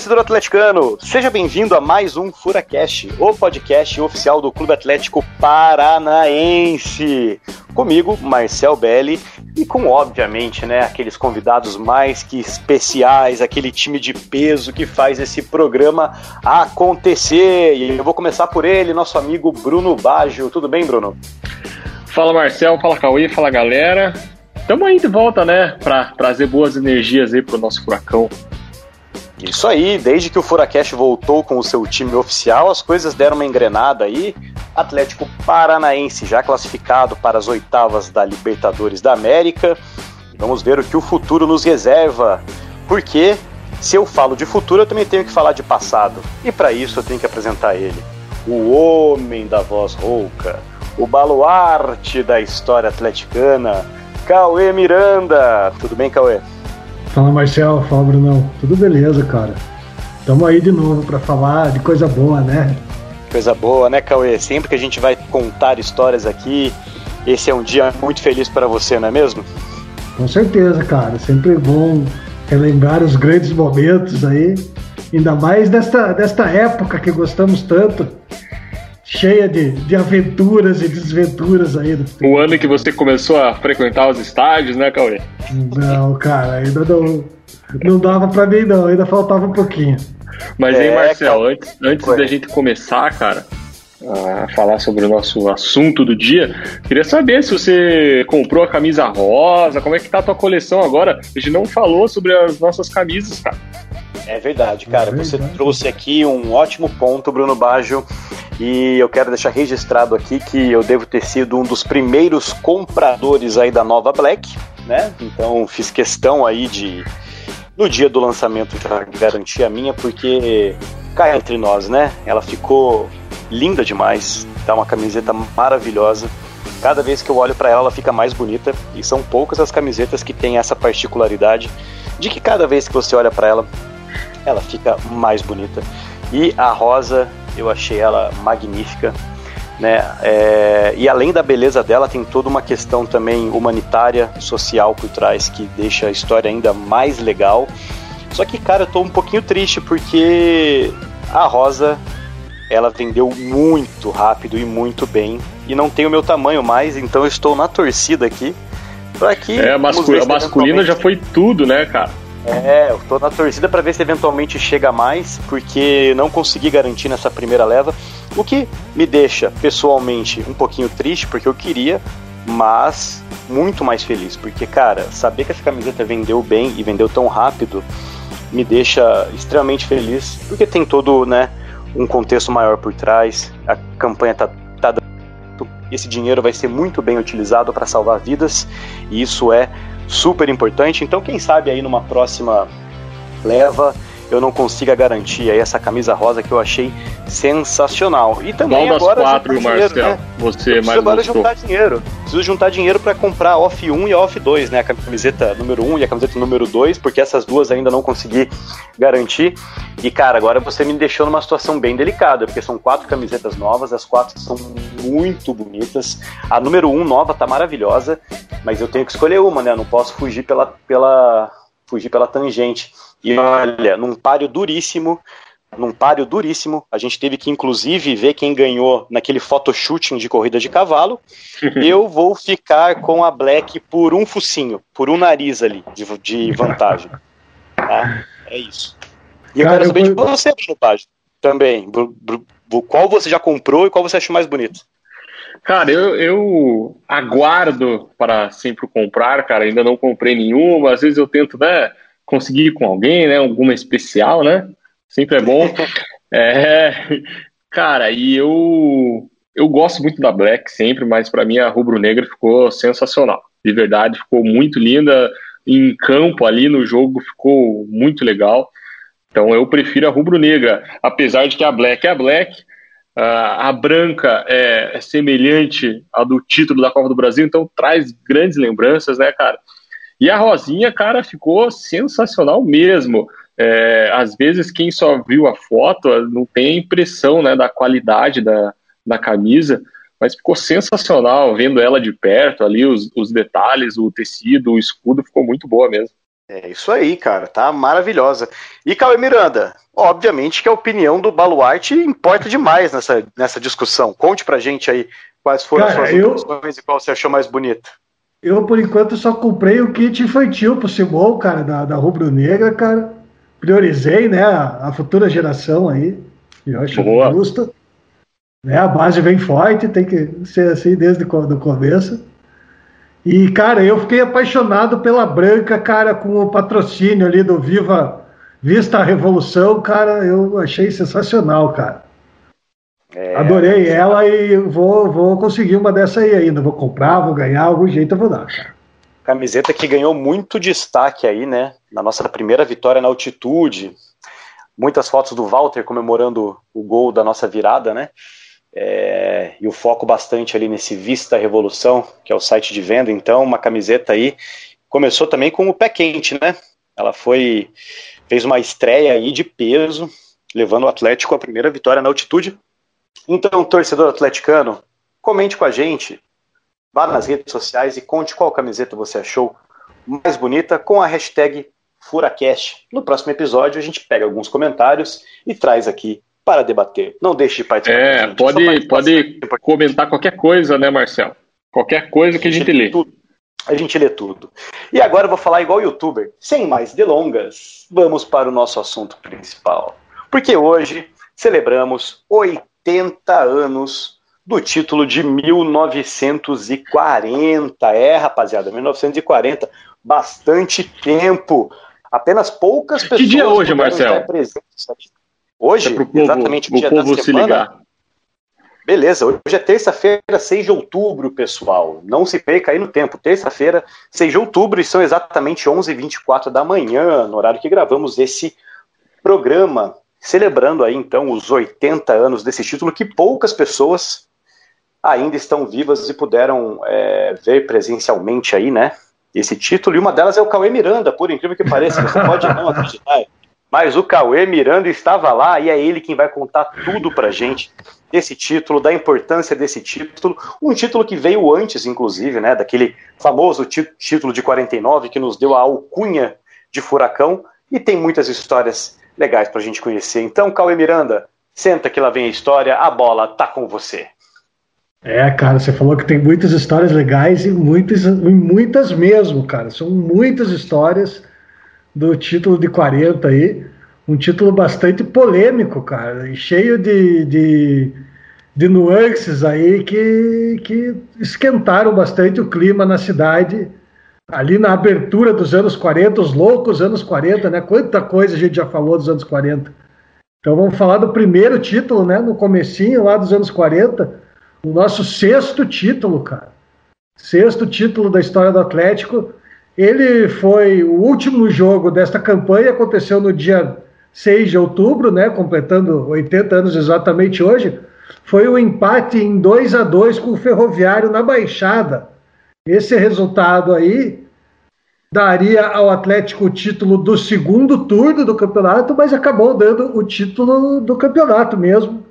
Torcedor atleticano! Seja bem-vindo a mais um FuraCast, o podcast oficial do Clube Atlético Paranaense. Comigo, Marcel Belli, e com, obviamente, né, aqueles convidados mais que especiais, aquele time de peso que faz esse programa acontecer. E eu vou começar por ele, nosso amigo Bruno Baggio. Tudo bem, Bruno? Fala, Marcel. Fala, Cauê. Fala, galera. Tamo aí de volta, né, para trazer boas energias aí pro nosso furacão. Isso aí, desde que o Furacast voltou com o seu time oficial, as coisas deram uma engrenada aí. Atlético Paranaense já classificado para as oitavas da Libertadores da América. Vamos ver o que o futuro nos reserva. Porque se eu falo de futuro, eu também tenho que falar de passado. E para isso eu tenho que apresentar ele. O homem da voz rouca, o baluarte da história atleticana, Cauê Miranda. Tudo bem, Cauê? Fala Marcel, fala Brunão. Tudo beleza, cara. Tamo aí de novo para falar de coisa boa, né? Coisa boa, né, Cauê? Sempre que a gente vai contar histórias aqui, esse é um dia muito feliz para você, não é mesmo? Com certeza, cara. Sempre bom relembrar os grandes momentos aí. Ainda mais desta, desta época que gostamos tanto cheia de, de aventuras e desventuras aí. Do o ano que você começou a frequentar os estádios, né, Cauê? Não, cara, ainda não, não dava pra mim não, ainda faltava um pouquinho. Mas é, aí, Marcel, antes, antes da gente começar, cara, a falar sobre o nosso assunto do dia, queria saber se você comprou a camisa rosa, como é que tá a tua coleção agora? A gente não falou sobre as nossas camisas, cara. É verdade, cara. É verdade. Você trouxe aqui um ótimo ponto, Bruno Baggio. E eu quero deixar registrado aqui que eu devo ter sido um dos primeiros compradores aí da nova Black, né? Então fiz questão aí de no dia do lançamento já garantir a minha, porque cai entre nós, né? Ela ficou linda demais, tá uma camiseta maravilhosa. Cada vez que eu olho para ela, ela fica mais bonita. E são poucas as camisetas que têm essa particularidade de que cada vez que você olha para ela, ela fica mais bonita. E a rosa eu achei ela magnífica. Né? É, e além da beleza dela, tem toda uma questão também humanitária, social por trás que deixa a história ainda mais legal. Só que, cara, eu tô um pouquinho triste porque a Rosa ela vendeu muito rápido e muito bem e não tem o meu tamanho mais, então eu estou na torcida aqui para que é, a, mascul a masculina já foi tudo, né, cara? É, eu tô na torcida para ver se eventualmente chega mais, porque não consegui garantir nessa primeira leva, o que me deixa pessoalmente um pouquinho triste, porque eu queria, mas muito mais feliz, porque cara, saber que essa camiseta vendeu bem e vendeu tão rápido me deixa extremamente feliz, porque tem todo, né, um contexto maior por trás, a campanha tá, tá dando esse dinheiro vai ser muito bem utilizado para salvar vidas, e isso é super importante. Então, quem sabe aí numa próxima leva eu não consiga garantir aí essa camisa rosa que eu achei sensacional. E também Qual agora das quatro, Marcel, dinheiro, né? você mais agora gostou? juntar dinheiro. Preciso juntar dinheiro para comprar a off 1 e a off 2, né? A camiseta número 1 e a camiseta número 2, porque essas duas ainda não consegui garantir. E cara, agora você me deixou numa situação bem delicada, porque são quatro camisetas novas, as quatro são muito bonitas. A número 1 nova tá maravilhosa, mas eu tenho que escolher uma, né? Eu não posso fugir pela pela fugir pela tangente. E olha, num páreo duríssimo, num páreo duríssimo, a gente teve que inclusive ver quem ganhou naquele photoshooting de corrida de cavalo. Eu vou ficar com a Black por um focinho, por um nariz ali de, de vantagem. Tá? É isso. E eu Cara, quero saber eu... de você, Bruno também. Qual você já comprou e qual você achou mais bonito? Cara, eu, eu aguardo para sempre comprar, cara. Ainda não comprei nenhuma. Às vezes eu tento, né? conseguir com alguém, né? Alguma especial, né? Sempre é bom. é, cara, e eu eu gosto muito da Black sempre, mas para mim a rubro-negra ficou sensacional. De verdade, ficou muito linda em campo ali no jogo, ficou muito legal. Então eu prefiro a rubro-negra, apesar de que a Black é a Black, a branca é, é semelhante à do título da Copa do Brasil, então traz grandes lembranças, né, cara? E a Rosinha, cara, ficou sensacional mesmo. É, às vezes, quem só viu a foto não tem a impressão né, da qualidade da, da camisa, mas ficou sensacional vendo ela de perto ali, os, os detalhes, o tecido, o escudo, ficou muito boa mesmo. É isso aí, cara, tá maravilhosa. E Cauê Miranda, obviamente que a opinião do Baluarte importa demais nessa, nessa discussão. Conte pra gente aí quais foram cara, as suas eu, opiniões e qual você achou mais bonita. Eu, por enquanto, só comprei o kit infantil pro Simão, cara, da, da Rubro Negra, cara. Priorizei, né, a, a futura geração aí. Eu acho Boa. justo. Né, a base vem forte, tem que ser assim desde o começo. E, cara, eu fiquei apaixonado pela Branca, cara, com o patrocínio ali do Viva Vista a Revolução, cara, eu achei sensacional, cara. É, Adorei ela e vou, vou conseguir uma dessa aí ainda. Vou comprar, vou ganhar, algum jeito eu vou dar, cara. Camiseta que ganhou muito destaque aí, né? Na nossa primeira vitória na altitude. Muitas fotos do Walter comemorando o gol da nossa virada, né? É, e o foco bastante ali nesse Vista Revolução, que é o site de venda. Então, uma camiseta aí começou também com o pé quente, né? Ela foi fez uma estreia aí de peso, levando o Atlético à primeira vitória na altitude. Então, torcedor atleticano, comente com a gente, vá nas redes sociais e conte qual camiseta você achou mais bonita com a hashtag FuraCast. No próximo episódio a gente pega alguns comentários e traz aqui para debater. Não deixe de participar. É, pode, pode comentar qualquer coisa, né, Marcelo? Qualquer coisa que a gente, a gente lê. Tudo. A gente lê tudo. E agora eu vou falar igual youtuber. Sem mais delongas, vamos para o nosso assunto principal. Porque hoje celebramos 80 anos do título de 1940. É, rapaziada, 1940. Bastante tempo. Apenas poucas pessoas. Que dia é hoje, Marcelo? Hoje, é povo, exatamente o dia da semana. Se ligar. Beleza, hoje é terça-feira, 6 de outubro, pessoal. Não se perca aí no tempo. Terça-feira, 6 de outubro, e são exatamente 11h24 da manhã, no horário que gravamos esse programa, celebrando aí então os 80 anos desse título que poucas pessoas ainda estão vivas e puderam é, ver presencialmente aí, né? Esse título, e uma delas é o Cauê Miranda, por incrível que pareça, você pode não acreditar. Mas o Cauê Miranda estava lá e é ele quem vai contar tudo pra gente desse título, da importância desse título, um título que veio antes, inclusive, né, daquele famoso título de 49 que nos deu a alcunha de furacão, e tem muitas histórias legais pra gente conhecer. Então, Cauê Miranda, senta que lá vem a história, a bola tá com você. É, cara, você falou que tem muitas histórias legais e muitas, muitas mesmo, cara. São muitas histórias do título de 40 aí. Um título bastante polêmico, cara, e cheio de, de, de nuances aí que, que esquentaram bastante o clima na cidade ali na abertura dos anos 40, os loucos anos 40, né? Quanta coisa a gente já falou dos anos 40. Então vamos falar do primeiro título, né? No comecinho lá dos anos 40, o nosso sexto título, cara. Sexto título da história do Atlético ele foi o último jogo desta campanha, aconteceu no dia 6 de outubro, né, completando 80 anos exatamente hoje. Foi o um empate em 2 a 2 com o Ferroviário na Baixada. Esse resultado aí daria ao Atlético o título do segundo turno do campeonato, mas acabou dando o título do campeonato mesmo.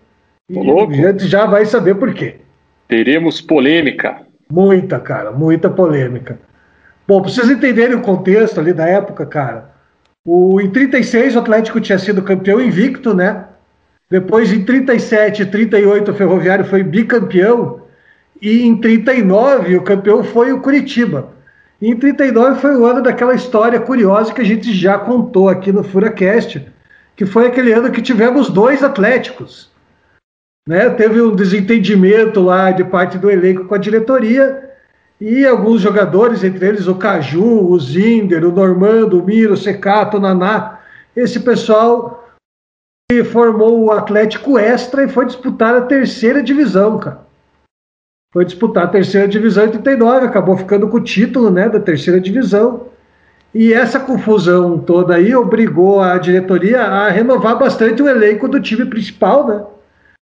E a gente já vai saber por quê. Teremos polêmica. Muita, cara, muita polêmica. Bom, para vocês entenderem o contexto ali da época, cara, o, em 36 o Atlético tinha sido campeão invicto, né? Depois, em 37 e 38, o Ferroviário foi bicampeão. E em 39, o campeão foi o Curitiba. E em 39 foi o ano daquela história curiosa que a gente já contou aqui no Furacast, que foi aquele ano que tivemos dois Atléticos. Né? Teve um desentendimento lá de parte do elenco com a diretoria e alguns jogadores, entre eles o Caju, o Zinder, o Normando, o Miro, o Secato, o Naná, esse pessoal formou o Atlético Extra e foi disputar a terceira divisão, cara. Foi disputar a terceira divisão em 39, acabou ficando com o título né, da terceira divisão. E essa confusão toda aí obrigou a diretoria a renovar bastante o elenco do time principal, né?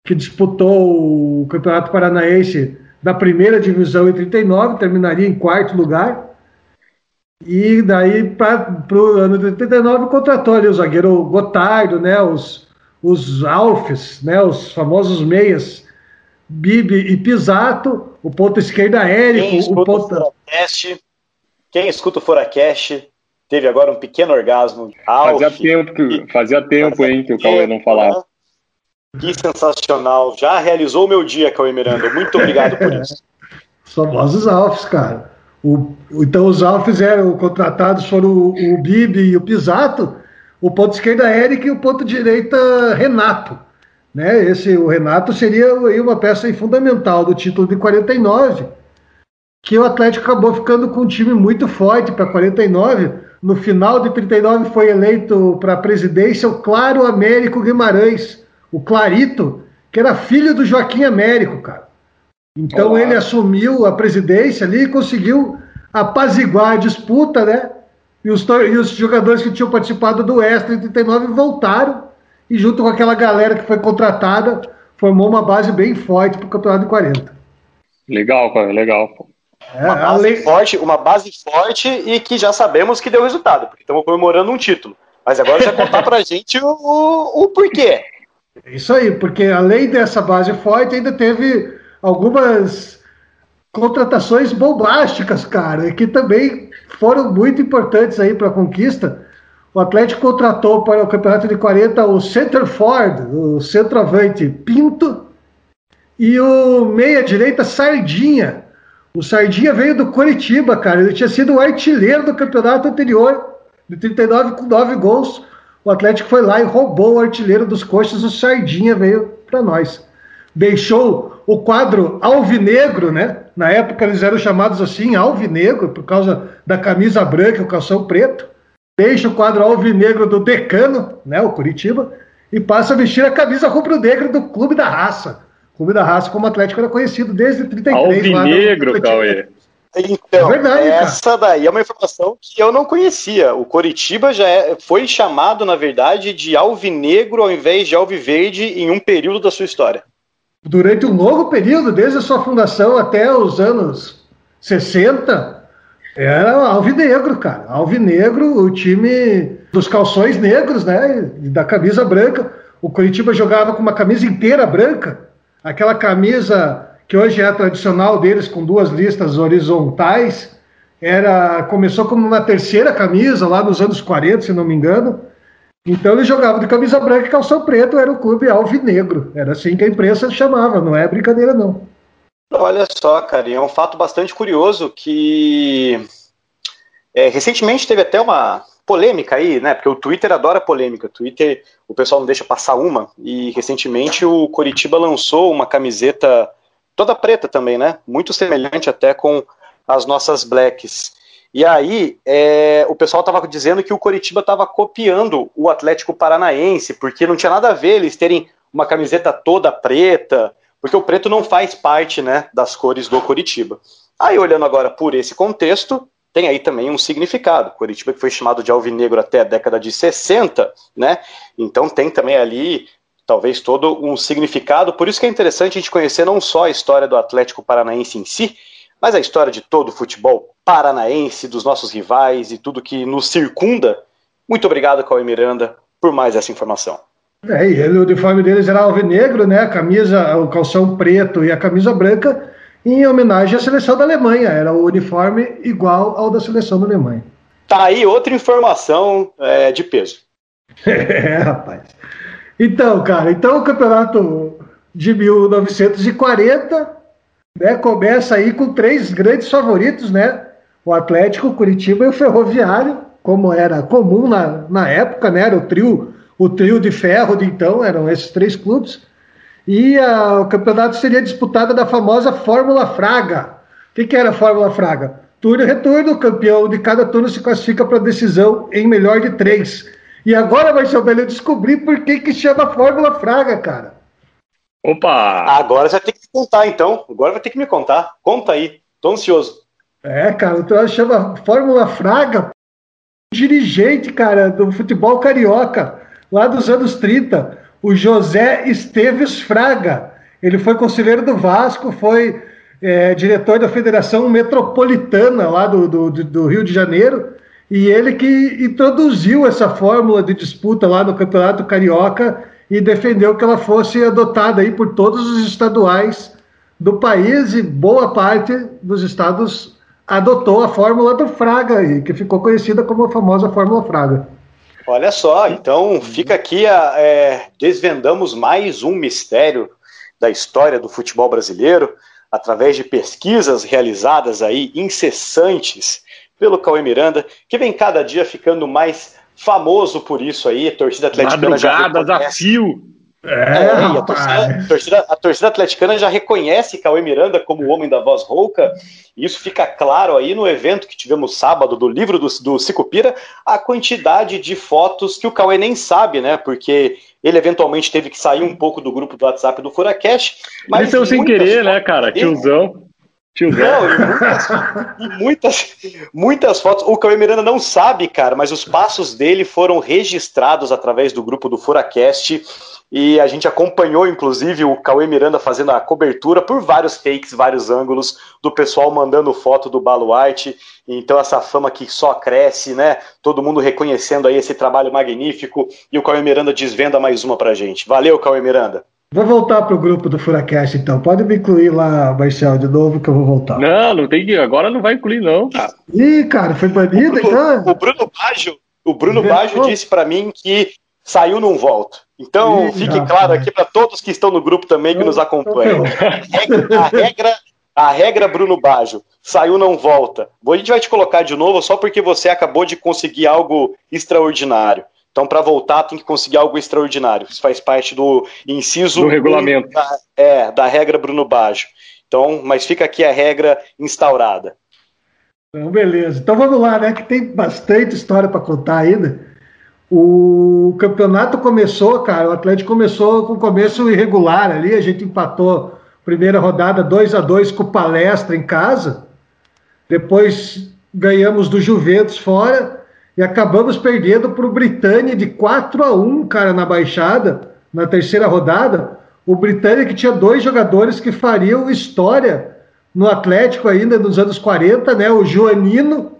Que disputou o Campeonato Paranaense da primeira divisão em 39, terminaria em quarto lugar. E daí, para o ano de 89, contratou ali o zagueiro Gotardo, né, os, os Alfes, né, os famosos meias, Bibi e Pisato, o ponto esquerdo Érico, quem o ponto... Furacast, quem escuta o Furacast teve agora um pequeno orgasmo. Alf, fazia tempo, que, fazia tempo fazia hein, que o Cauê não falava. Que sensacional. Já realizou o meu dia, Cauê Miranda. Muito obrigado por isso. Famosos Alfs, cara. O, então os Alfs eram contratados foram o, o Bibi e o Pisato, o ponto esquerda Eric e o ponto direita Renato. Né? Esse, o Renato seria uma peça fundamental do título de 49, que o Atlético acabou ficando com um time muito forte para 49. No final de 39 foi eleito para a presidência o Claro Américo Guimarães, o Clarito, que era filho do Joaquim Américo, cara. Então Olá. ele assumiu a presidência ali e conseguiu apaziguar a disputa, né? E os, e os jogadores que tinham participado do Extra em 39 voltaram e junto com aquela galera que foi contratada, formou uma base bem forte para o campeonato de 40. Legal, cara, legal. É, uma, base lei... forte, uma base forte e que já sabemos que deu resultado, porque estamos comemorando um título. Mas agora você vai contar para a gente o, o, o porquê. Isso aí, porque além dessa base forte, ainda teve algumas contratações bombásticas, cara, que também foram muito importantes aí para a conquista. O Atlético contratou para o campeonato de 40 o center Ford, o centroavante Pinto, e o meia-direita Sardinha. O Sardinha veio do Curitiba, cara. Ele tinha sido o artilheiro do campeonato anterior, de 39 com 9 gols. O Atlético foi lá e roubou o artilheiro dos coxas, o Sardinha veio para nós. Deixou o quadro alvinegro, né? Na época eles eram chamados assim, alvinegro, por causa da camisa branca e o calção preto. Deixa o quadro alvinegro do decano, né? O Curitiba, e passa a vestir a camisa rubro-negra do Clube da Raça. O Clube da Raça, como Atlético, era conhecido desde 33. Alvinegro, Cauê. Então, é verdade, essa cara. daí é uma informação que eu não conhecia. O Coritiba já é, foi chamado, na verdade, de alvinegro ao invés de alviverde em um período da sua história. Durante um longo período, desde a sua fundação até os anos 60, era alvinegro, cara. Alvinegro, o time dos calções negros, né? Da camisa branca. O Coritiba jogava com uma camisa inteira branca, aquela camisa que hoje é tradicional deles, com duas listas horizontais, era começou como uma terceira camisa lá nos anos 40, se não me engano. Então ele jogava de camisa branca e calção preto, era o clube alvinegro. Era assim que a imprensa chamava, não é brincadeira não. Olha só, cara, é um fato bastante curioso que é, recentemente teve até uma polêmica aí, né? Porque o Twitter adora polêmica. O Twitter, o pessoal não deixa passar uma. E recentemente o Coritiba lançou uma camiseta toda preta também, né? Muito semelhante até com as nossas blacks. E aí, é, o pessoal estava dizendo que o Coritiba estava copiando o Atlético Paranaense, porque não tinha nada a ver eles terem uma camiseta toda preta, porque o preto não faz parte né, das cores do Coritiba. Aí, olhando agora por esse contexto, tem aí também um significado. Coritiba que foi chamado de alvinegro até a década de 60, né? Então tem também ali talvez todo um significado. Por isso que é interessante a gente conhecer não só a história do Atlético Paranaense em si, mas a história de todo o futebol paranaense, dos nossos rivais e tudo que nos circunda. Muito obrigado, Cauê Miranda, por mais essa informação. É, e ele, o uniforme deles era alvinegro, né? A camisa, o calção preto e a camisa branca, em homenagem à seleção da Alemanha. Era o uniforme igual ao da seleção da Alemanha. Tá aí outra informação é, de peso. é, rapaz. Então, cara, então o campeonato de 1940 né, começa aí com três grandes favoritos, né? O Atlético, o Curitiba e o Ferroviário, como era comum na, na época, né? Era o trio, o trio de ferro de então, eram esses três clubes. E a, o campeonato seria disputado da famosa Fórmula Fraga. O que, que era a Fórmula Fraga? Turno e retorno, o campeão de cada turno se classifica para decisão em melhor de três. E agora, Marcelo, eu descobri por que, que chama Fórmula Fraga, cara. Opa! Agora você vai ter que me contar, então. Agora vai ter que me contar. Conta aí. Tô ansioso. É, cara, o troço chama Fórmula Fraga. Dirigente, cara, do futebol carioca, lá dos anos 30, o José Esteves Fraga. Ele foi conselheiro do Vasco, foi é, diretor da Federação Metropolitana lá do, do, do Rio de Janeiro e ele que introduziu essa fórmula de disputa lá no Campeonato Carioca e defendeu que ela fosse adotada aí por todos os estaduais do país e boa parte dos estados adotou a fórmula do Fraga, que ficou conhecida como a famosa Fórmula Fraga. Olha só, então fica aqui, a, é, desvendamos mais um mistério da história do futebol brasileiro, através de pesquisas realizadas aí, incessantes, pelo Cauê Miranda, que vem cada dia ficando mais famoso por isso aí, a torcida atleticana já reconhece. a fio. É, é a, torcida, a, torcida, a, torcida, atleticana já reconhece Cauê Miranda como o homem da voz rouca, e isso fica claro aí no evento que tivemos sábado do livro do, do Cicupira, a quantidade de fotos que o Cauê nem sabe, né? Porque ele eventualmente teve que sair um pouco do grupo do WhatsApp do Furacash. Mas sem querer, né, cara? Tiozão. Tiozão. Não, e muitas, muitas, muitas fotos. O Cauê Miranda não sabe, cara, mas os passos dele foram registrados através do grupo do Furacast e a gente acompanhou, inclusive, o Cauê Miranda fazendo a cobertura por vários takes, vários ângulos, do pessoal mandando foto do Baluarte. Então, essa fama que só cresce, né? Todo mundo reconhecendo aí esse trabalho magnífico. E o Cauê Miranda desvenda mais uma pra gente. Valeu, Cauê Miranda. Vou voltar pro grupo do Furacast, então. Pode me incluir lá, Marcel, de novo, que eu vou voltar. Não, não tem que. Agora não vai incluir, não. Ih, cara, foi banido, o, então? O Bruno Baggio, o Bruno Baggio disse para mim que saiu não volta. Então, Ih, fique claro aqui para todos que estão no grupo também que nos acompanham. A regra, a regra Bruno Baggio, saiu não volta. A gente vai te colocar de novo só porque você acabou de conseguir algo extraordinário. Então, para voltar, tem que conseguir algo extraordinário. Isso faz parte do inciso do regulamento. Da, é, da regra Bruno Baggio. Então, mas fica aqui a regra instaurada. Então, beleza. Então vamos lá, né? Que tem bastante história para contar ainda. O campeonato começou, cara, o Atlético começou com começo irregular ali, a gente empatou primeira rodada 2 a 2 com o Palestra em casa. Depois ganhamos do Juventus fora e acabamos perdendo para o Britânia de 4 a 1, cara, na Baixada, na terceira rodada. O Britânia que tinha dois jogadores que fariam história no Atlético ainda nos anos 40, né? O Joanino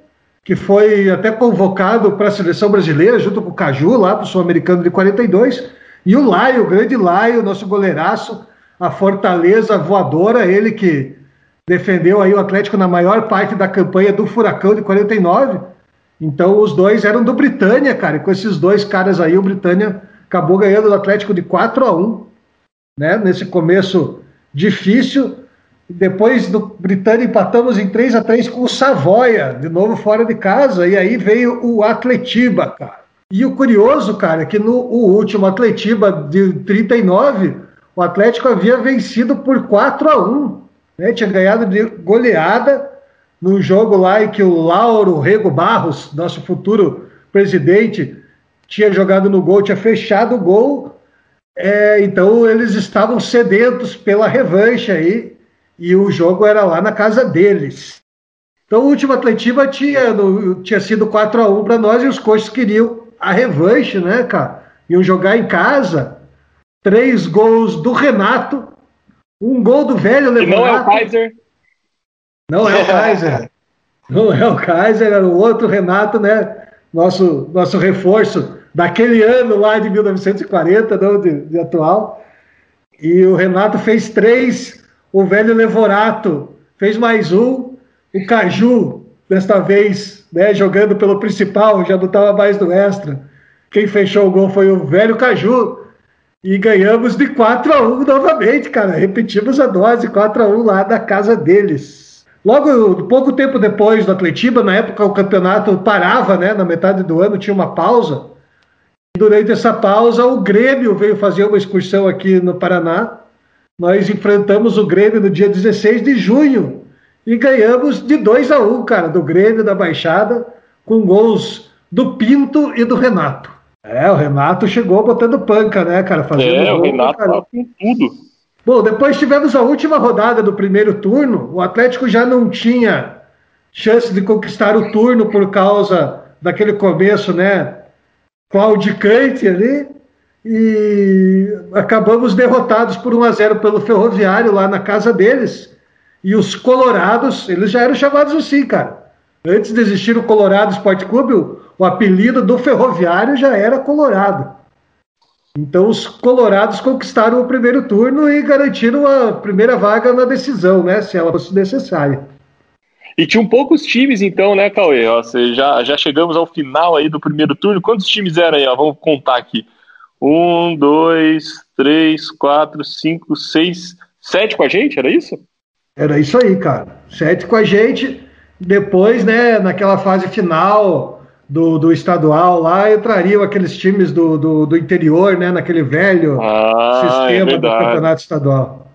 que foi até convocado para a seleção brasileira, junto com o Caju, lá para o Sul-Americano de 42, e o Laio, o grande Laio, nosso goleiraço, a fortaleza voadora, ele que defendeu aí o Atlético na maior parte da campanha do Furacão de 49. Então os dois eram do Britânia, cara, e com esses dois caras aí, o Britânia acabou ganhando do Atlético de 4 a 1 né? Nesse começo difícil, depois do Britânia empatamos em 3 a 3 com o Savoia, de novo fora de casa, e aí veio o Atletiba, cara. E o curioso, cara, é que no último Atletiba de 39, o Atlético havia vencido por 4 a 1 né? Tinha ganhado de goleada no jogo lá em que o Lauro Rego Barros, nosso futuro presidente, tinha jogado no gol, tinha fechado o gol. É, então eles estavam sedentos pela revanche aí e o jogo era lá na casa deles. Então o último Atletiba tinha, no, tinha sido 4 a 1 para nós e os coxos queriam a revanche, né, cara? Iam jogar em casa. Três gols do Renato, um gol do velho Levonato. não é o Kaiser. Não é o Kaiser. não é o Kaiser, era o outro Renato, né? Nosso, nosso reforço daquele ano lá de 1940, não de, de atual. E o Renato fez três o velho Levorato fez mais um, o Caju, desta vez, né, jogando pelo principal, já não estava mais do extra. Quem fechou o gol foi o velho Caju. E ganhamos de 4 a 1 novamente, cara. Repetimos a dose, 4 a 1 lá da casa deles. Logo, pouco tempo depois do Atletiba, na época o campeonato parava, né? Na metade do ano tinha uma pausa. Durante essa pausa, o Grêmio veio fazer uma excursão aqui no Paraná nós enfrentamos o Grêmio no dia 16 de junho e ganhamos de 2 a 1, cara, do Grêmio da Baixada, com gols do Pinto e do Renato. É, o Renato chegou botando panca, né, cara? Fazendo é, gol, o Renato cara. Tá com tudo. Bom, depois tivemos a última rodada do primeiro turno. O Atlético já não tinha chance de conquistar o turno por causa daquele começo, né? Claudicante ali e acabamos derrotados por 1 a 0 pelo Ferroviário lá na casa deles. E os Colorados, eles já eram chamados assim, cara. Antes de existir o Colorado Esporte Clube, o apelido do Ferroviário já era Colorado. Então os Colorados conquistaram o primeiro turno e garantiram a primeira vaga na decisão, né, se ela fosse necessária. E tinham poucos times, então, né, Cauê? Ó, já, já chegamos ao final aí do primeiro turno. Quantos times eram aí? Ó? Vamos contar aqui. Um, dois, três, quatro, cinco, seis, sete com a gente, era isso? Era isso aí, cara. Sete com a gente. Depois, né, naquela fase final do, do estadual lá, entrariam aqueles times do, do, do interior, né, naquele velho ah, é sistema é do campeonato estadual.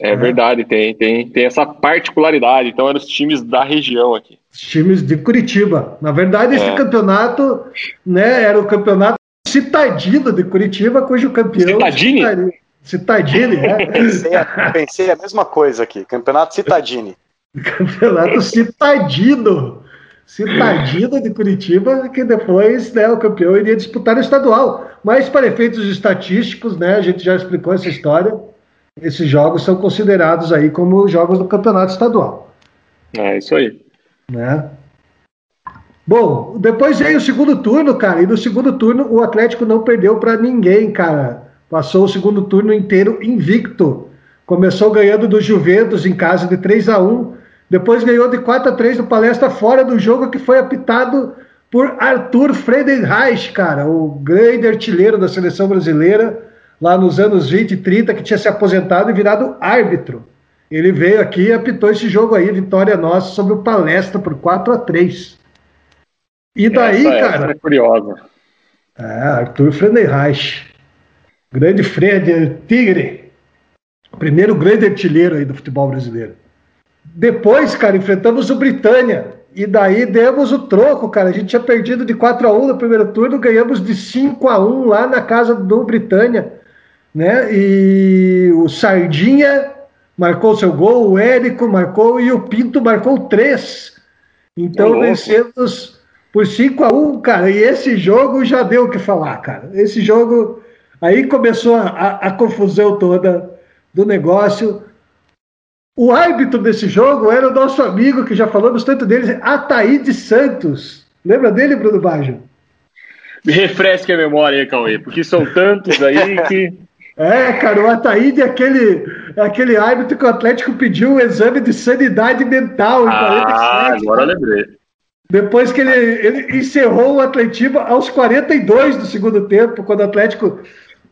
É, é, verdade, tem, tem, tem essa particularidade. Então, eram os times da região aqui. Os times de Curitiba. Na verdade, esse é. campeonato né, era o campeonato citadino de Curitiba, cujo campeão. Citadini? Citadini, é. Pensei, pensei a mesma coisa aqui. Campeonato Citadini. Campeonato Citadino. Citadino de Curitiba, que depois né, o campeão iria disputar o estadual. Mas, para efeitos estatísticos, né, a gente já explicou essa história esses jogos são considerados aí como jogos do campeonato estadual. É isso aí. Né? Bom, depois veio o segundo turno, cara, e no segundo turno o Atlético não perdeu para ninguém, cara. Passou o segundo turno inteiro invicto. Começou ganhando do Juventus em casa de 3 a 1 depois ganhou de 4 a 3 no Palestra fora do jogo que foi apitado por Arthur Friedenreich, cara, o grande artilheiro da seleção brasileira lá nos anos 20 e 30, que tinha se aposentado e virado árbitro. Ele veio aqui e apitou esse jogo aí, vitória nossa sobre o Palestra por 4 a 3 E daí, essa, cara. Essa é curiosa. É, Arthur Friedenreich. Grande Fred Tigre. Primeiro grande artilheiro aí do futebol brasileiro. Depois, cara, enfrentamos o Britânia. E daí demos o troco, cara. A gente tinha perdido de 4 a 1 no primeiro turno, ganhamos de 5 a 1 lá na casa do Britânia né? E o Sardinha marcou seu gol, o Érico marcou e o Pinto marcou três. Então vencemos por 5 a 1 cara. E esse jogo já deu o que falar, cara. Esse jogo. Aí começou a, a, a confusão toda do negócio. O árbitro desse jogo era o nosso amigo, que já falamos tanto dele, Ataíde Santos. Lembra dele, Bruno Baggio? Me refresque a memória aí, Cauê, porque são tantos aí que. É, cara, o Ataíde é aquele, é aquele árbitro que o Atlético pediu um exame de sanidade mental em ah, 47. agora lembrei. Depois que ele, ele encerrou o Atlético aos 42 do segundo tempo, quando o Atlético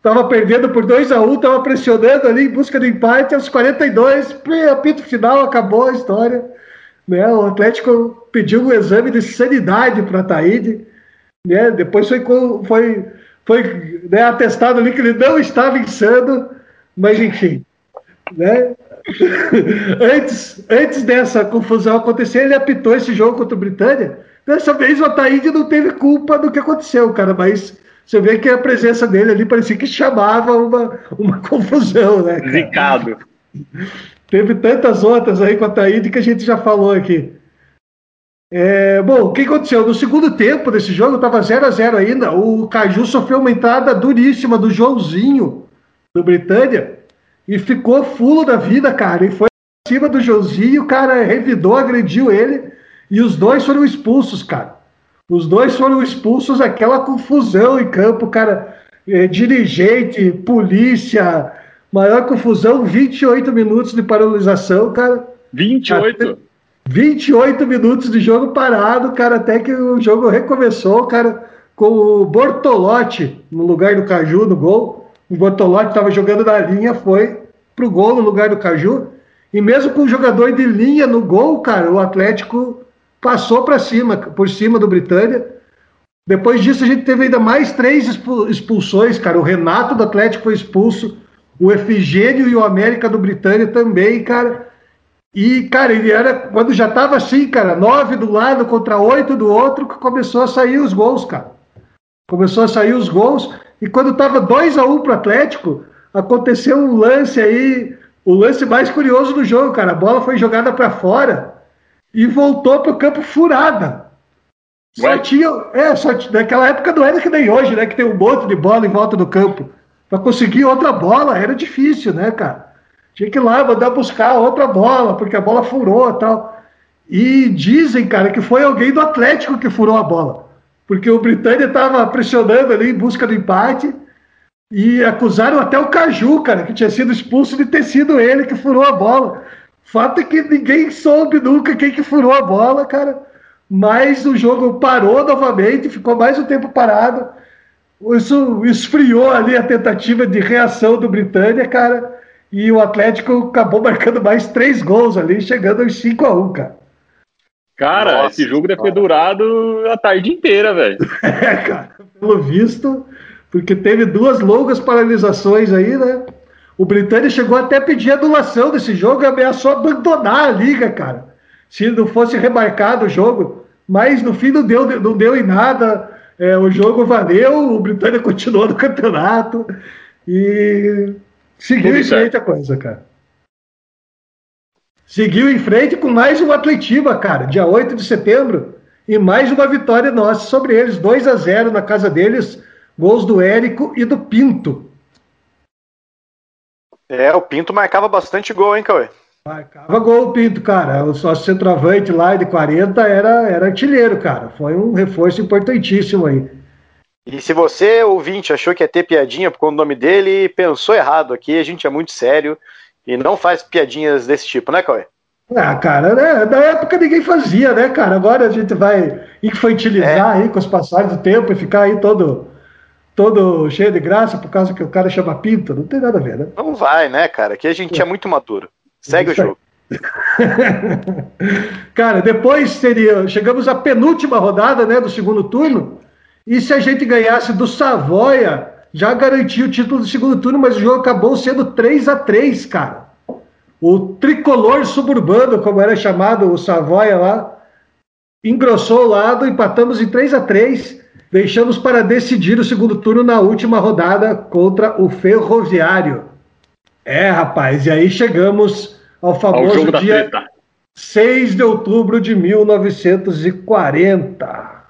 estava perdendo por 2 a 1 um, estava pressionando ali em busca do empate, aos 42, apito final, acabou a história. Né? O Atlético pediu um exame de sanidade para o Ataíde. Né? Depois foi, foi foi né, atestado ali que ele não estava insano, mas enfim. Né? antes, antes dessa confusão acontecer, ele apitou esse jogo contra o Britânia. Dessa vez o Ataíde não teve culpa do que aconteceu, cara, mas você vê que a presença dele ali parecia que chamava uma, uma confusão, né? Zicado. Teve tantas outras aí com a Ataíde que a gente já falou aqui. É, bom, o que aconteceu? No segundo tempo desse jogo, estava 0 a 0 ainda. O Caju sofreu uma entrada duríssima do Joãozinho, do Britânia, e ficou fulo da vida, cara. E foi acima do Joãozinho, o cara revidou, agrediu ele, e os dois foram expulsos, cara. Os dois foram expulsos, aquela confusão em campo, cara. É, dirigente, polícia, maior confusão, 28 minutos de paralisação, cara. 28? Até 28 minutos de jogo parado, cara, até que o jogo recomeçou, cara, com o Bortolotti no lugar do Caju no gol. O Bortolotti estava jogando na linha, foi pro gol no lugar do Caju. E mesmo com o jogador de linha no gol, cara, o Atlético passou para cima, por cima do Britânia. Depois disso, a gente teve ainda mais três expulsões, cara. O Renato do Atlético foi expulso, o Efigênio e o América do Britânia também, cara. E, cara, ele era. Quando já tava assim, cara, nove do lado contra oito do outro, que começou a sair os gols, cara. Começou a sair os gols. E quando tava 2 a 1 um pro Atlético, aconteceu um lance aí, o lance mais curioso do jogo, cara. A bola foi jogada para fora e voltou pro campo furada. Só tinha. É, só naquela época não era que nem hoje, né? Que tem um monte de bola em volta do campo. Para conseguir outra bola era difícil, né, cara? Tinha que ir lá mandar buscar outra bola, porque a bola furou e tal. E dizem, cara, que foi alguém do Atlético que furou a bola. Porque o Britânia estava pressionando ali em busca do empate. E acusaram até o Caju, cara, que tinha sido expulso de ter sido ele que furou a bola. Fato é que ninguém soube nunca quem que furou a bola, cara. Mas o jogo parou novamente, ficou mais um tempo parado. Isso esfriou ali a tentativa de reação do Britânia, cara. E o Atlético acabou marcando mais três gols ali, chegando aos 5 a 1 cara. Cara, Nossa, esse jogo deve ter durado a tarde inteira, velho. é, cara, pelo visto, porque teve duas longas paralisações aí, né? O Britânia chegou até a pedir anulação desse jogo e ameaçou abandonar a liga, cara. Se não fosse remarcado o jogo. Mas no fim não deu, não deu em nada. É, o jogo valeu, o Britânia continuou no campeonato. E Seguiu em frente a coisa, cara. Seguiu em frente com mais um Atletiba, cara, dia 8 de setembro. E mais uma vitória nossa sobre eles. 2 a 0 na casa deles. Gols do Érico e do Pinto. É, o Pinto marcava bastante gol, hein, Cauê? Marcava gol o Pinto, cara. O sócio centroavante lá de 40 era, era artilheiro, cara. Foi um reforço importantíssimo aí. E se você, ouvinte, achou que ia ter piadinha por conta do nome dele, pensou errado aqui, a gente é muito sério e não faz piadinhas desse tipo, né, Cauê? Ah, cara, né? Na época ninguém fazia, né, cara? Agora a gente vai infantilizar é. aí com os passagens do tempo e ficar aí todo, todo cheio de graça por causa que o cara chama pinto. Não tem nada a ver, né? Não vai, né, cara? Aqui a gente é, é muito maduro. Segue Isso o jogo. cara, depois seria. Chegamos à penúltima rodada né, do segundo turno. E se a gente ganhasse do Savoia, já garantia o título do segundo turno, mas o jogo acabou sendo 3 a 3 cara. O tricolor suburbano, como era chamado o Savoia lá, engrossou o lado, empatamos em 3 a 3 deixamos para decidir o segundo turno na última rodada contra o Ferroviário. É, rapaz, e aí chegamos ao famoso ao dia 6 de outubro de 1940.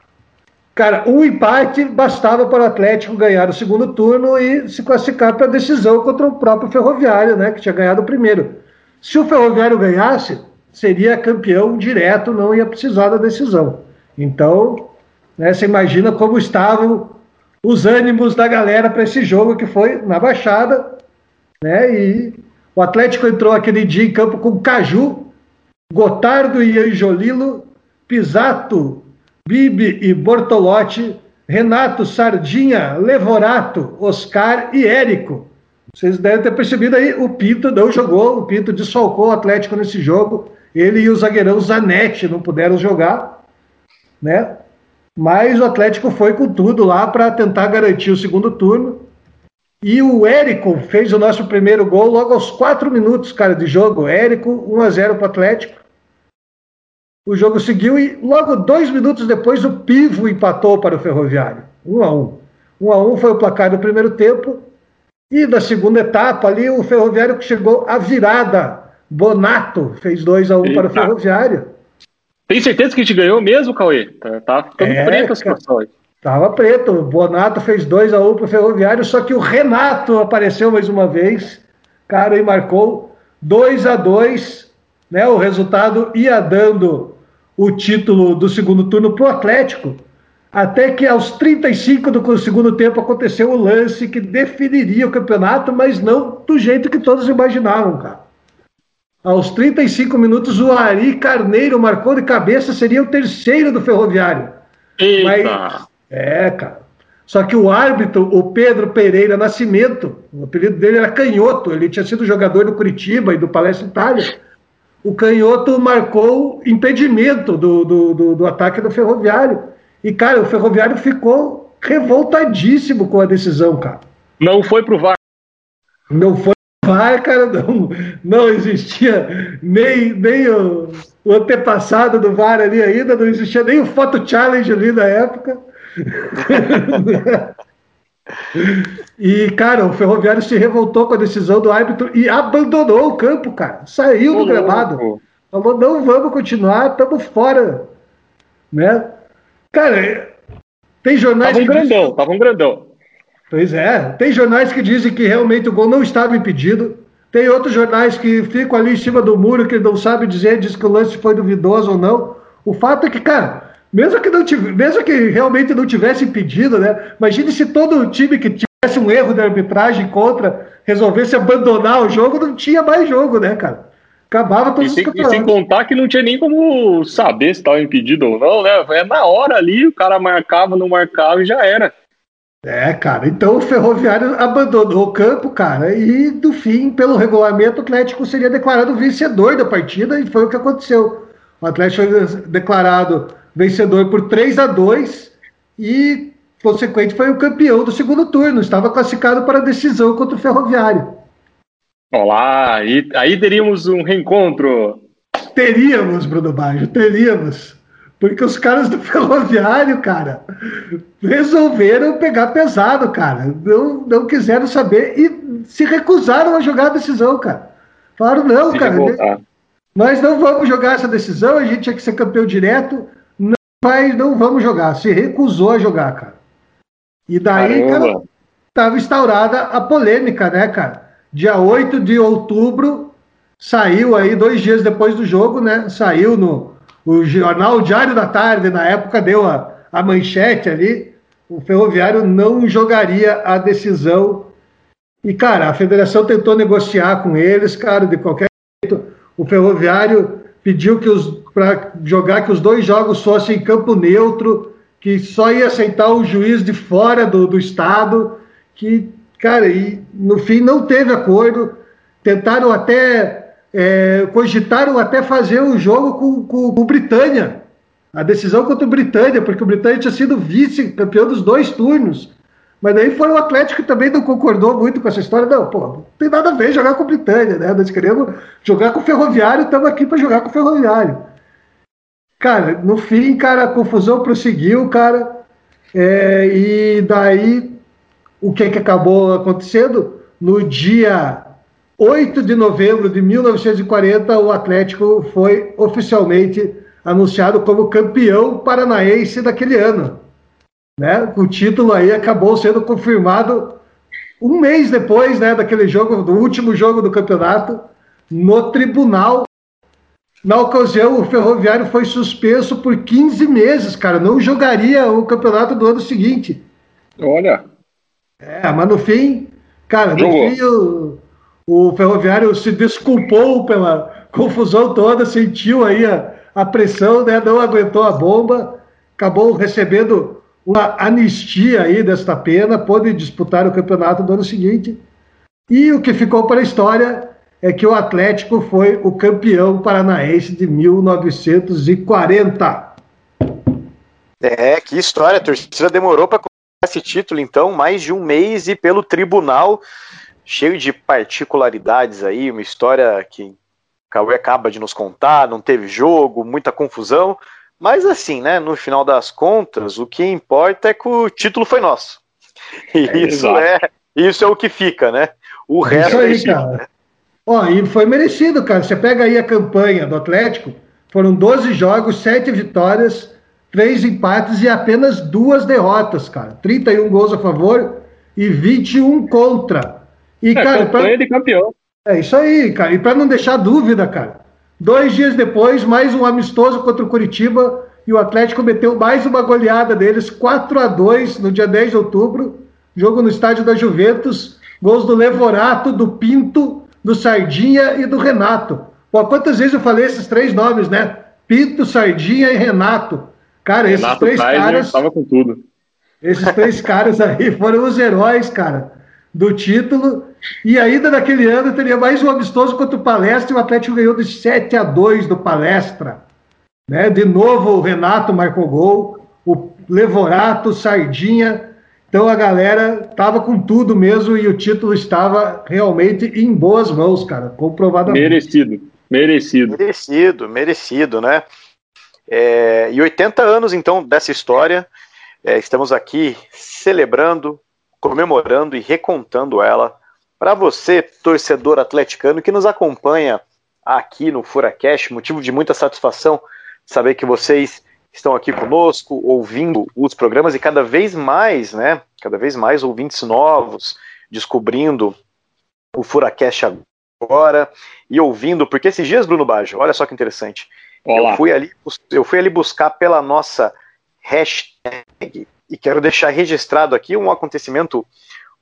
Cara, um empate bastava para o Atlético ganhar o segundo turno e se classificar para a decisão contra o próprio Ferroviário, né, que tinha ganhado o primeiro. Se o Ferroviário ganhasse, seria campeão direto, não ia precisar da decisão. Então, né, você imagina como estavam os ânimos da galera para esse jogo que foi na Baixada, né? E o Atlético entrou aquele dia em campo com Caju, Gotardo e Anjolilo, Pisato, Bibi e Bortolotti, Renato, Sardinha, Levorato, Oscar e Érico. Vocês devem ter percebido aí, o Pinto não jogou, o Pinto desfalcou o Atlético nesse jogo. Ele e o zagueirão Zanetti não puderam jogar, né? Mas o Atlético foi com tudo lá para tentar garantir o segundo turno. E o Érico fez o nosso primeiro gol logo aos quatro minutos, cara, de jogo. Érico, 1 a 0 para o Atlético. O jogo seguiu e logo dois minutos depois o Pivo empatou para o Ferroviário. Um a um. Um a um foi o placar do primeiro tempo. E da segunda etapa ali o Ferroviário chegou à virada. Bonato fez 2 a 1 um para o Ferroviário. Tem certeza que a gente ganhou mesmo, Cauê? Tá, tá ficando é, preto a situação aí. Tava preto. O Bonato fez 2 a 1 um para o Ferroviário, só que o Renato apareceu mais uma vez, cara, e marcou 2 a 2 né? O resultado ia dando o título do segundo turno para o Atlético, até que aos 35 do segundo tempo aconteceu o lance que definiria o campeonato, mas não do jeito que todos imaginavam, cara. Aos 35 minutos, o Ari Carneiro marcou de cabeça, seria o terceiro do Ferroviário. Eita! Mas, é, cara. Só que o árbitro, o Pedro Pereira Nascimento, o apelido dele era Canhoto, ele tinha sido jogador do Curitiba e do Palestra Itália o canhoto marcou impedimento do, do, do, do, ataque do Ferroviário. E, cara, o Ferroviário ficou revoltadíssimo com a decisão, cara. Não foi pro VAR. Não foi VAR, cara, não, não existia nem, nem o, o antepassado do VAR ali ainda, não existia nem o Photo Challenge ali na época. E, cara, o Ferroviário se revoltou com a decisão do árbitro e abandonou o campo, cara. Saiu do gramado. Falou, não vamos continuar, estamos fora. Né? Cara, tem jornais tava um grandão, dizem... tava um grandão. Pois é, tem jornais que dizem que realmente o gol não estava impedido. Tem outros jornais que ficam ali em cima do muro que não sabem dizer, diz que o lance foi duvidoso ou não. O fato é que, cara, mesmo que, não tivesse, mesmo que realmente não tivesse impedido, né? Imagine se todo time que tivesse um erro de arbitragem contra resolvesse abandonar o jogo, não tinha mais jogo, né, cara? Acabava todos e sem, os campeonatos. E sem contar que não tinha nem como saber se estava impedido ou não, né? É na hora ali, o cara marcava, não marcava e já era. É, cara, então o Ferroviário abandonou o campo, cara, e do fim, pelo regulamento, o Atlético seria declarado vencedor da partida, e foi o que aconteceu. O Atlético foi declarado vencedor por 3 a 2 e, consequente, foi o campeão do segundo turno, estava classificado para a decisão contra o Ferroviário. Olá, aí, aí teríamos um reencontro. Teríamos, Bruno Baggio, teríamos. Porque os caras do ferroviário, cara, resolveram pegar pesado, cara. Não, não quiseram saber e se recusaram a jogar a decisão, cara. Falaram, não, se cara, nós não vamos jogar essa decisão, a gente tinha que ser campeão direto, não, vai, não vamos jogar. Se recusou a jogar, cara. E daí, Caramba. cara, estava instaurada a polêmica, né, cara? Dia 8 de outubro, saiu aí, dois dias depois do jogo, né? Saiu no o jornal Diário da Tarde, na época, deu a, a manchete ali. O Ferroviário não jogaria a decisão. E, cara, a federação tentou negociar com eles, cara, de qualquer jeito. O Ferroviário pediu que os para jogar que os dois jogos fossem em campo neutro, que só ia aceitar o juiz de fora do, do estado, que Cara, e no fim não teve acordo. Tentaram até, é, cogitaram até fazer o um jogo com, com, com o Britânia. A decisão contra o Britânia, porque o Britânia tinha sido vice-campeão dos dois turnos. Mas daí foi o Atlético que também não concordou muito com essa história. Não, pô, não tem nada a ver jogar com o Britânia, né? Nós queremos jogar com o Ferroviário, estamos aqui para jogar com o Ferroviário. Cara, no fim, cara, a confusão prosseguiu, cara. É, e daí o que, que acabou acontecendo? No dia 8 de novembro de 1940, o Atlético foi oficialmente anunciado como campeão paranaense daquele ano. Né? O título aí acabou sendo confirmado um mês depois né, daquele jogo, do último jogo do campeonato, no tribunal. Na ocasião, o Ferroviário foi suspenso por 15 meses, cara. Não jogaria o campeonato do ano seguinte. Olha. É, mas no fim, cara, no fim o, o Ferroviário se desculpou pela confusão toda, sentiu aí a, a pressão, né, não aguentou a bomba, acabou recebendo uma anistia aí desta pena, pôde disputar o campeonato do ano seguinte. E o que ficou para a história é que o Atlético foi o campeão paranaense de 1940. É, que história. A torcida demorou para esse título, então, mais de um mês e pelo tribunal, cheio de particularidades aí, uma história que o Cauê acaba de nos contar, não teve jogo, muita confusão, mas assim, né, no final das contas, o que importa é que o título foi nosso. E é, isso, é, isso é o que fica, né? O é resto aí, é cara. Né? Ó, e foi merecido, cara. Você pega aí a campanha do Atlético, foram 12 jogos, 7 vitórias, três empates e apenas duas derrotas, cara. 31 gols a favor e 21 contra. E, é, cara, campanha pra... de campeão. É isso aí, cara. E para não deixar dúvida, cara, dois dias depois, mais um amistoso contra o Curitiba e o Atlético meteu mais uma goleada deles, 4 a 2 no dia 10 de outubro, jogo no estádio da Juventus, gols do Levorato, do Pinto, do Sardinha e do Renato. Pô, quantas vezes eu falei esses três nomes, né? Pinto, Sardinha e Renato. Cara, Renato esses três caras. Com tudo. Esses três caras aí foram os heróis, cara, do título. E ainda naquele ano teria mais um amistoso contra o Palestra e o Atlético ganhou de 7 a 2 do Palestra. Né? De novo o Renato marcou gol, o Levorato, Sardinha. Então a galera tava com tudo mesmo e o título estava realmente em boas mãos, cara, comprovadamente. Merecido, merecido. Merecido, merecido, né? É, e 80 anos, então, dessa história, é, estamos aqui celebrando, comemorando e recontando ela para você, torcedor atleticano, que nos acompanha aqui no Furacast, motivo de muita satisfação saber que vocês estão aqui conosco, ouvindo os programas e cada vez mais, né, cada vez mais ouvintes novos, descobrindo o Furacast agora e ouvindo, porque esses dias, Bruno Baggio, olha só que interessante, eu fui, ali, eu fui ali buscar pela nossa hashtag e quero deixar registrado aqui um acontecimento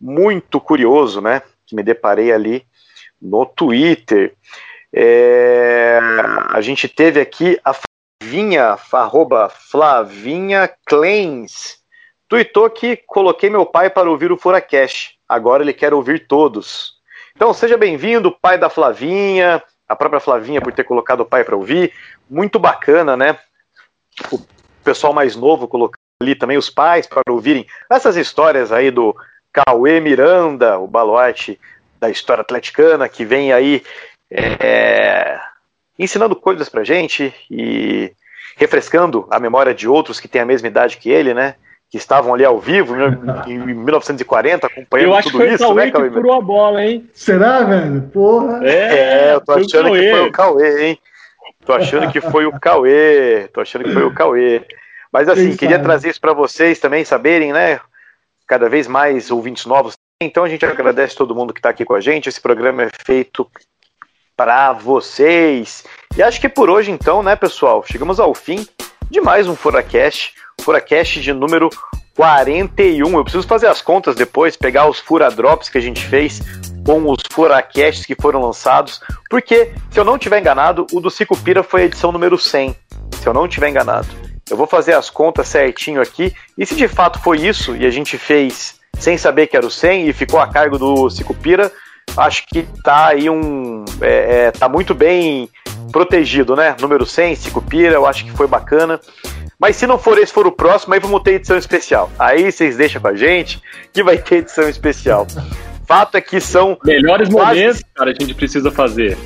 muito curioso, né? Que me deparei ali no Twitter. É, a gente teve aqui a Flavinha, arroba Flavinha Claims, tweetou que coloquei meu pai para ouvir o Furacast. Agora ele quer ouvir todos. Então seja bem-vindo, pai da Flavinha, a própria Flavinha por ter colocado o pai para ouvir. Muito bacana, né? O pessoal mais novo colocando ali também os pais para ouvirem essas histórias aí do Cauê Miranda, o baluarte da história atleticana, que vem aí é, ensinando coisas pra gente e refrescando a memória de outros que têm a mesma idade que ele, né? Que estavam ali ao vivo em 1940 acompanhando eu acho tudo que foi isso, o Cauê né, Cauê? que furou a bola, hein? Será, velho? Porra. É, eu tô achando que foi o Cauê, hein? Tô achando que foi o Cauê. Tô achando que foi o Cauê. Mas assim, Quem queria sabe? trazer isso para vocês também saberem, né? Cada vez mais ouvintes novos. Então a gente agradece todo mundo que está aqui com a gente. Esse programa é feito para vocês. E acho que por hoje, então, né, pessoal? Chegamos ao fim de mais um Furacast. Furacast de número 41. Eu preciso fazer as contas depois, pegar os Furadrops que a gente fez com os Furacasts que foram lançados. Porque, se eu não tiver enganado, o do Cicupira foi a edição número 100. Se eu não tiver enganado. Eu vou fazer as contas certinho aqui. E se de fato foi isso e a gente fez sem saber que era o 100 e ficou a cargo do Cicupira, acho que tá aí um. É, é, tá muito bem protegido, né? Número 100, Cicupira, eu acho que foi bacana. Mas se não for esse, for o próximo, aí vamos ter edição especial. Aí vocês deixam com a gente que vai ter edição especial. Fato é que são. Melhores quase- momentos, cara, a gente precisa fazer.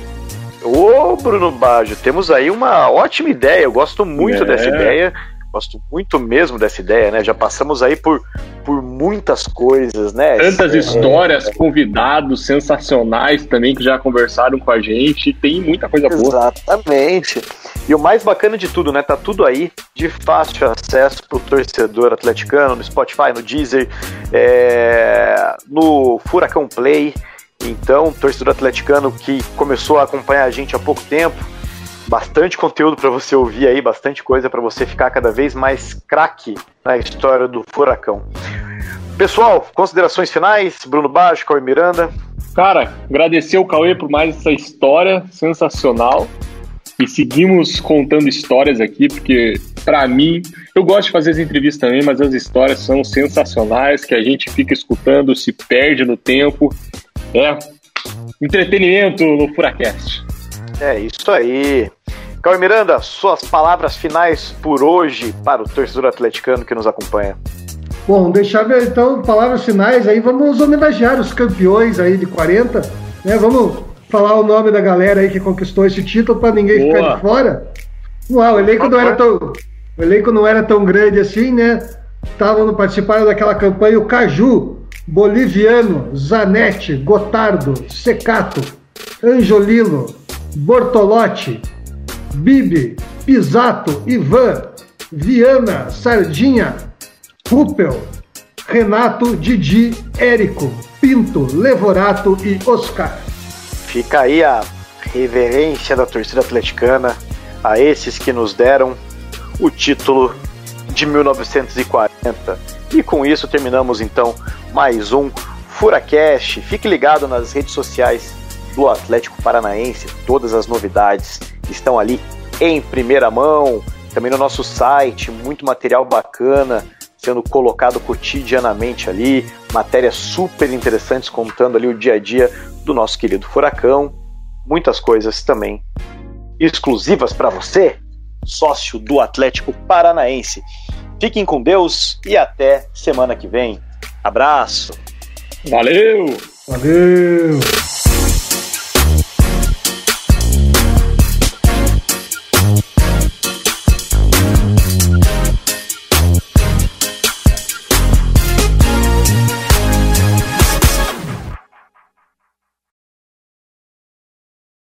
Ô, Bruno Baggio, temos aí uma ótima ideia. Eu gosto muito É. dessa ideia. Gosto muito mesmo dessa ideia, né? Já passamos aí por, por muitas coisas, né? Tantas É, histórias, convidados sensacionais também que já conversaram com a gente. Tem muita coisa boa. Exatamente. E o mais bacana de tudo, né? Tá tudo aí de fácil acesso pro torcedor atleticano, no Spotify, no Deezer, é, no Furacão Play. Então, torcedor atleticano que começou a acompanhar a gente há pouco tempo, bastante conteúdo para você ouvir aí, bastante coisa para você ficar cada vez mais craque na história do Furacão. Pessoal, considerações finais, Bruno Baixo, Cauê Miranda. Cara, agradecer o Cauê por mais essa história sensacional. E seguimos contando histórias aqui, porque, pra mim, eu gosto de fazer as entrevistas também, mas as histórias são sensacionais, que a gente fica escutando, se perde no tempo. É entretenimento no Furacast. É isso aí. Cauê Miranda, suas palavras finais por hoje para o torcedor atleticano que nos acompanha. Bom, deixar então palavras finais aí, vamos homenagear os campeões aí de 40, né? Vamos falar o nome da galera aí que conquistou esse título para ninguém Boa. ficar de fora. Uau, o elenco não era tão, o elenco não era tão grande assim, né? Estavam participaram daquela campanha o Caju, Boliviano, Zanetti, Gotardo, Secato, Angiolino, Bortolotti, Bibi, Pisato, Ivan, Viana, Sardinha, Ruppel, Renato, Didi, Érico, Pinto, Levorato e Oscar. Fica aí a reverência da torcida atleticana a esses que nos deram o título de 1940. E com isso terminamos então mais um Furacast. Fique ligado nas redes sociais do Atlético Paranaense, todas as novidades estão ali em primeira mão, também no nosso site, muito material bacana sendo colocado cotidianamente ali, matérias super interessantes contando ali o dia a dia do nosso querido Furacão, muitas coisas também exclusivas para você, sócio do Atlético Paranaense. Fiquem com Deus e até semana que vem. Abraço. Valeu! Valeu!